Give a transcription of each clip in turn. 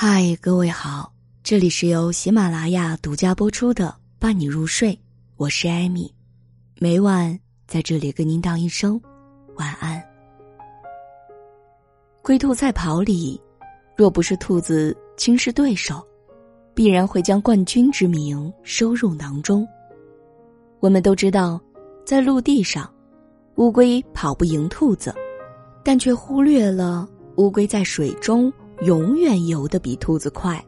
嗨，各位好，这里是由喜马拉雅独家播出的《伴你入睡》，我是艾米，每晚在这里跟您道一声晚安。龟兔赛跑里，若不是兔子轻视对手，必然会将冠军之名收入囊中。我们都知道，在陆地上，乌龟跑不赢兔子，但却忽略了乌龟在水中。永远游得比兔子快。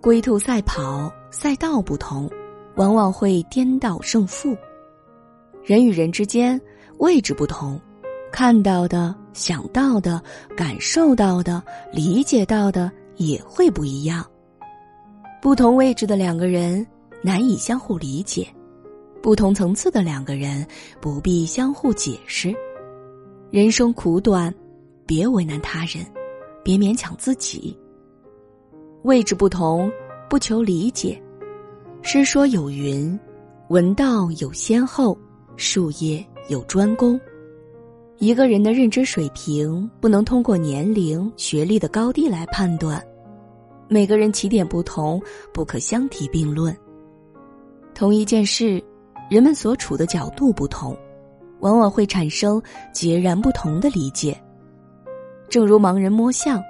龟兔赛跑，赛道不同，往往会颠倒胜负。人与人之间位置不同，看到的、想到的、感受到的、理解到的也会不一样。不同位置的两个人难以相互理解，不同层次的两个人不必相互解释。人生苦短，别为难他人。别勉强自己。位置不同，不求理解。诗说有云：“文道有先后，术业有专攻。”一个人的认知水平不能通过年龄、学历的高低来判断。每个人起点不同，不可相提并论。同一件事，人们所处的角度不同，往往会产生截然不同的理解。正如盲人摸象，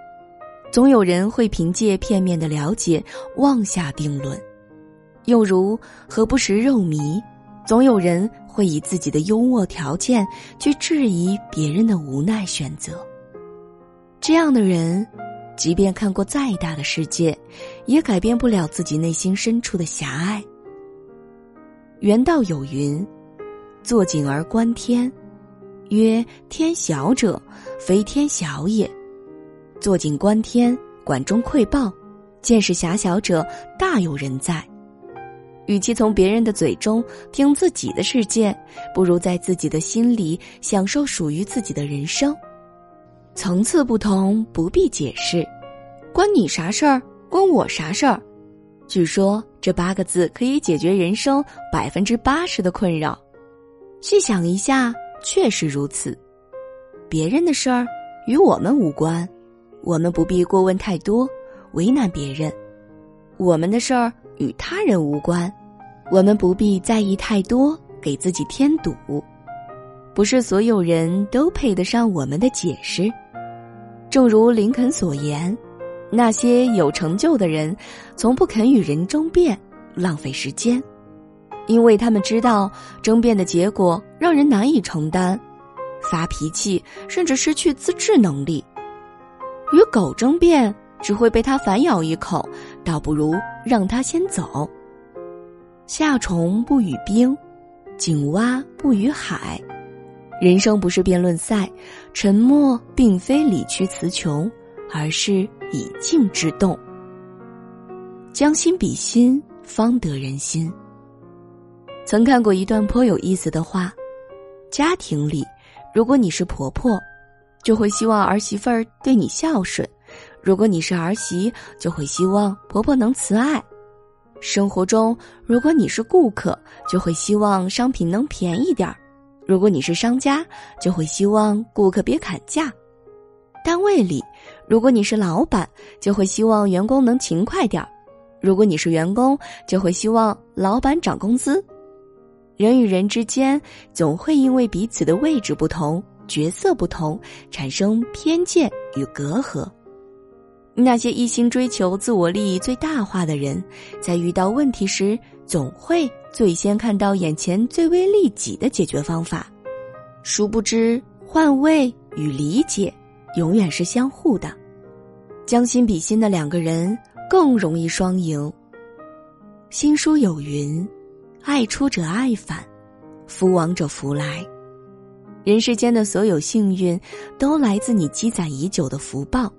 总有人会凭借片面的了解妄下定论；又如何不食肉糜，总有人会以自己的优渥条件去质疑别人的无奈选择。这样的人，即便看过再大的世界，也改变不了自己内心深处的狭隘。原道有云：“坐井而观天。”曰：天小者，非天小也。坐井观天，管中窥豹，见识狭小者，大有人在。与其从别人的嘴中听自己的世界，不如在自己的心里享受属于自己的人生。层次不同，不必解释。关你啥事儿？关我啥事儿？据说这八个字可以解决人生百分之八十的困扰。细想一下。确实如此，别人的事儿与我们无关，我们不必过问太多，为难别人；我们的事儿与他人无关，我们不必在意太多，给自己添堵。不是所有人都配得上我们的解释。正如林肯所言：“那些有成就的人，从不肯与人争辩，浪费时间。”因为他们知道争辩的结果让人难以承担，发脾气甚至失去自制能力。与狗争辩只会被它反咬一口，倒不如让它先走。夏虫不语冰，井蛙不语海。人生不是辩论赛，沉默并非理屈词穷，而是以静制动。将心比心，方得人心。曾看过一段颇有意思的话：家庭里，如果你是婆婆，就会希望儿媳妇儿对你孝顺；如果你是儿媳，就会希望婆婆能慈爱。生活中，如果你是顾客，就会希望商品能便宜点儿；如果你是商家，就会希望顾客别砍价。单位里，如果你是老板，就会希望员工能勤快点儿；如果你是员工，就会希望老板涨工资。人与人之间总会因为彼此的位置不同、角色不同，产生偏见与隔阂。那些一心追求自我利益最大化的人，在遇到问题时，总会最先看到眼前最为利己的解决方法。殊不知，换位与理解永远是相互的。将心比心的两个人更容易双赢。新书有云。爱出者爱返，福往者福来。人世间的所有幸运，都来自你积攒已久的福报。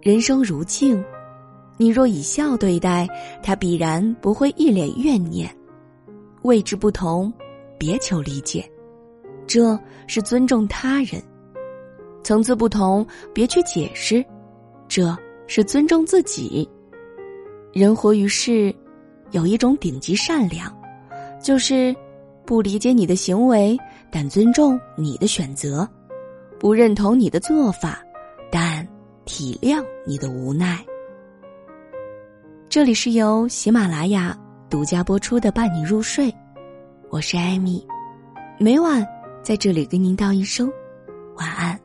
人生如镜，你若以笑对待，他必然不会一脸怨念。位置不同，别求理解，这是尊重他人；层次不同，别去解释，这是尊重自己。人活于世。有一种顶级善良，就是不理解你的行为，但尊重你的选择；不认同你的做法，但体谅你的无奈。这里是由喜马拉雅独家播出的《伴你入睡》，我是艾米，每晚在这里跟您道一声晚安。